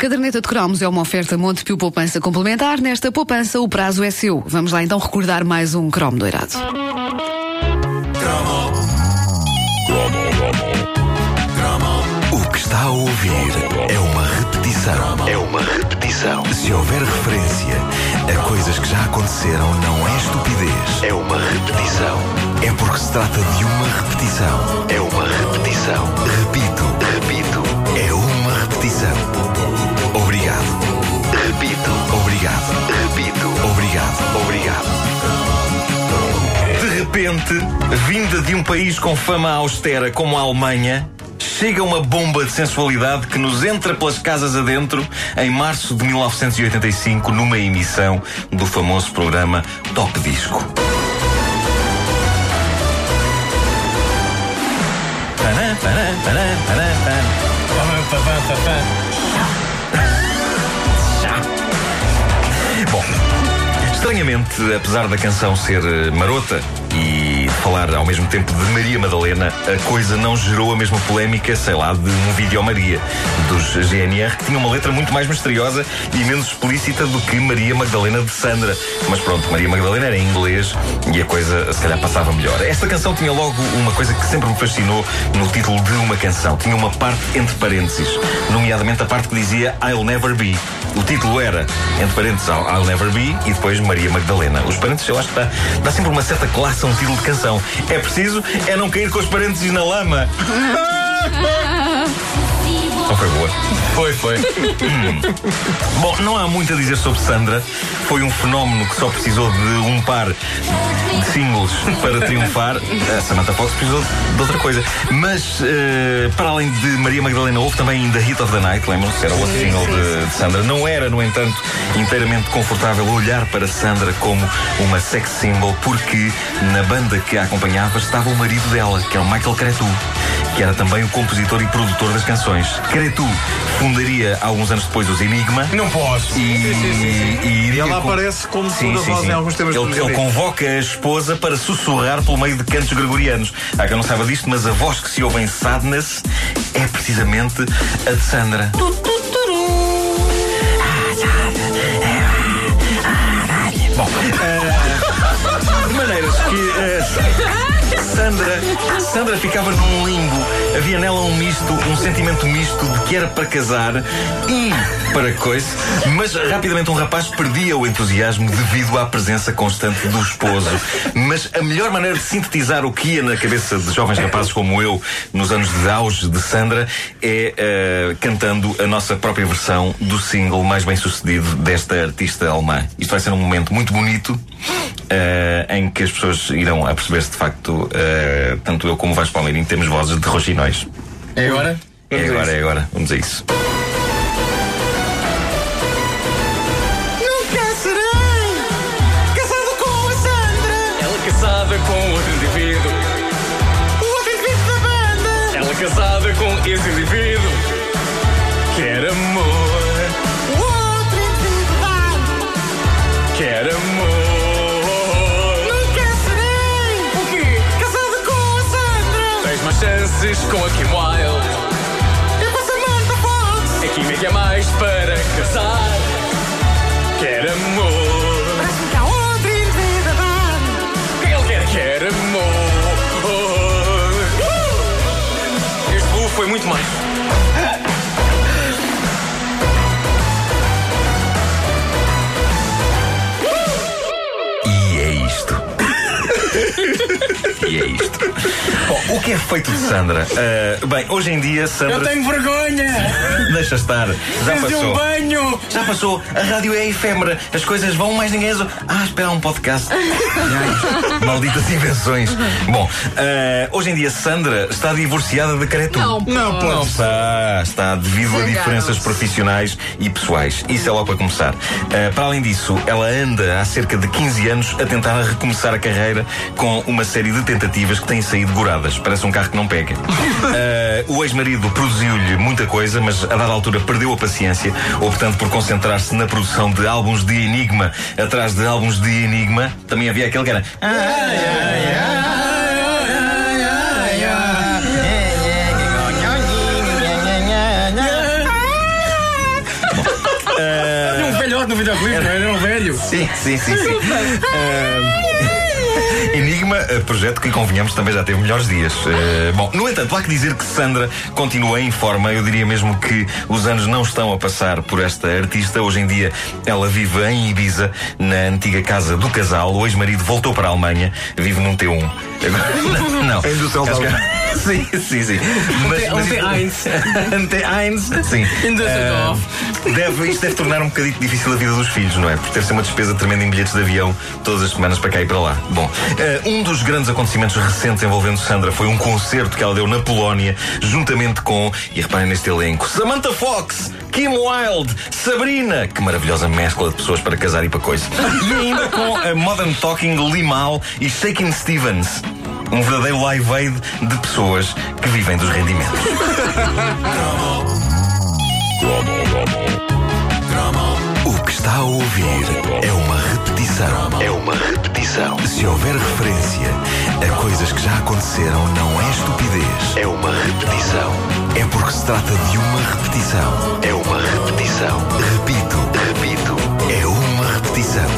Caderneta de Cromos é uma oferta Montepio Poupança Complementar. Nesta poupança, o prazo é seu. Vamos lá então recordar mais um cromo doirado. O que está a ouvir é uma repetição. É uma repetição. Se houver referência a coisas que já aconteceram, não é estupidez. É uma repetição. É porque se trata de uma repetição. É uma repetição. Repente, vinda de um país com fama austera como a Alemanha, chega uma bomba de sensualidade que nos entra pelas casas adentro em março de 1985, numa emissão do famoso programa Top Disco. Bom, estranhamente, apesar da canção ser eh, marota falar ao mesmo tempo de Maria Madalena, a coisa não gerou a mesma polémica, sei lá, de um vídeo Maria dos GNR, que tinha uma letra muito mais misteriosa e menos explícita do que Maria Magdalena de Sandra. Mas pronto, Maria Magdalena era em inglês e a coisa se calhar passava melhor. Esta canção tinha logo uma coisa que sempre me fascinou no título de uma canção. Tinha uma parte entre parênteses, nomeadamente a parte que dizia I'll Never Be. O título era, entre parênteses, I'll Never Be e depois Maria Magdalena. Os parênteses, eu acho que dá, dá sempre uma certa classe a um título de canção. É preciso é não cair com os parênteses na lama. Foi boa? Foi, foi. Hum. Bom, não há muito a dizer sobre Sandra. Foi um fenómeno que só precisou de um par de singles para triunfar. A Samantha Fox precisou de outra coisa. Mas, eh, para além de Maria Magdalena, houve também The Hit of the Night, lembram-se? Era o outro single de, de Sandra. Não era, no entanto, inteiramente confortável olhar para Sandra como uma sex symbol, porque na banda que a acompanhava estava o marido dela, que é o Michael Cretu que era também o compositor e produtor das canções. Cretu fundaria alguns anos depois os Enigma. Não posso. E, e, iria ela com- aparece como segunda voz em alguns temas ele, ele convoca a esposa para sussurrar pelo meio de cantos gregorianos. Há quem não saiba disto, mas a voz que se ouve em Sadness é precisamente a de Sandra. Bom, eh, de maneiras que eh, Sandra, Sandra ficava num limbo. Havia nela um misto, um sentimento misto de que era para casar e para coisa, mas rapidamente um rapaz perdia o entusiasmo devido à presença constante do esposo. Mas a melhor maneira de sintetizar o que ia na cabeça de jovens rapazes como eu nos anos de auge de Sandra é eh, cantando a nossa própria versão do single mais bem sucedido desta artista alemã. Isto vai ser um momento muito bonito eh, em que as pessoas irão a perceber-se de facto, eh, tanto eu como o Vasco Palmeirinho temos vozes de roxinóis. É agora? É agora, é agora. Vamos a isso. Nunca serei casado com a Sandra, Ela casada com outro indivíduo. o outro indivíduo da banda. Ela casada com esse indivíduo. Quer amor, O outro indivíduo da banda. quer amor. Chances com a Kim Wilde. Eu a Samantha Fox. A Kim é que é mais para casar. Quer amor. Parece-me que há outro indivíduo da banda. O que ele quer? Quer amor. Este voo foi muito mais. E é isto. e é isto. Bom, o que é feito de Sandra? Ah, bem, hoje em dia, Sandra. Eu tenho vergonha! Deixa estar. Já Fiz de um passou. banho! Já passou. A rádio é efêmera. As coisas vão, mais ninguém. Ah, espera um podcast. Ai, malditas invenções. Bom, ah, hoje em dia, Sandra está divorciada de Caretu. Não, Não, pode. Não está, está devido a diferenças profissionais e pessoais. Isso é logo para começar. Uh, para além disso, ela anda há cerca de 15 anos a tentar recomeçar a carreira com uma série de tentativas que têm saído goradas. Parece um carro que não pega. Uh, o ex-marido produziu-lhe muita coisa, mas a dada altura perdeu a paciência, optando por concentrar-se na produção de álbuns de enigma atrás de álbuns de enigma. Também havia aquele que era. "Ai, ai, ai, ai, ai, ai, ai, Era um velhote no videoclipe, não era um velho. Sim, sim, sim. sim. Ah, Enigma, eh, projeto que convenhamos também já teve melhores dias. Uh, bom, no entanto, há que dizer que Sandra continua em forma. Eu diria mesmo que os anos não estão a passar por esta artista. Hoje em dia ela vive em Ibiza, na antiga casa do casal. O ex-marido voltou para a Alemanha, vive num T1. Agora, não. Em Düsseldorf. Sim, sim, sim. Mas, Um T1. Ante Heinz, sim. Em Düsseldorf. Deve, isto deve tornar um bocadinho difícil a vida dos filhos, não é? Por ter ser uma despesa tremenda em bilhetes de avião todas as semanas para cá e para lá. Bom, ah, um dos grandes acontecimentos recentes envolvendo Sandra foi um concerto que ela deu na Polónia, juntamente com, e reparem neste elenco, Samantha Fox, Kim Wilde, Sabrina, que maravilhosa mescla de pessoas para casar e para coisa. E ainda com a Modern Talking, Limal e Shakin' Stevens. Um verdadeiro live aid de pessoas que vivem dos rendimentos. O que está a ouvir é uma repetição. É uma repetição. Se houver referência a coisas que já aconteceram, não é estupidez. É uma repetição. É porque se trata de uma repetição. É uma repetição. Repito, repito. É uma repetição.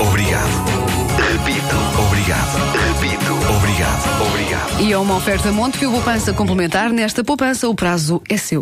Obrigado. Repito. Obrigado. Repito. Obrigado. Obrigado. E é uma oferta Montepio Poupança complementar. Nesta poupança, o prazo é seu.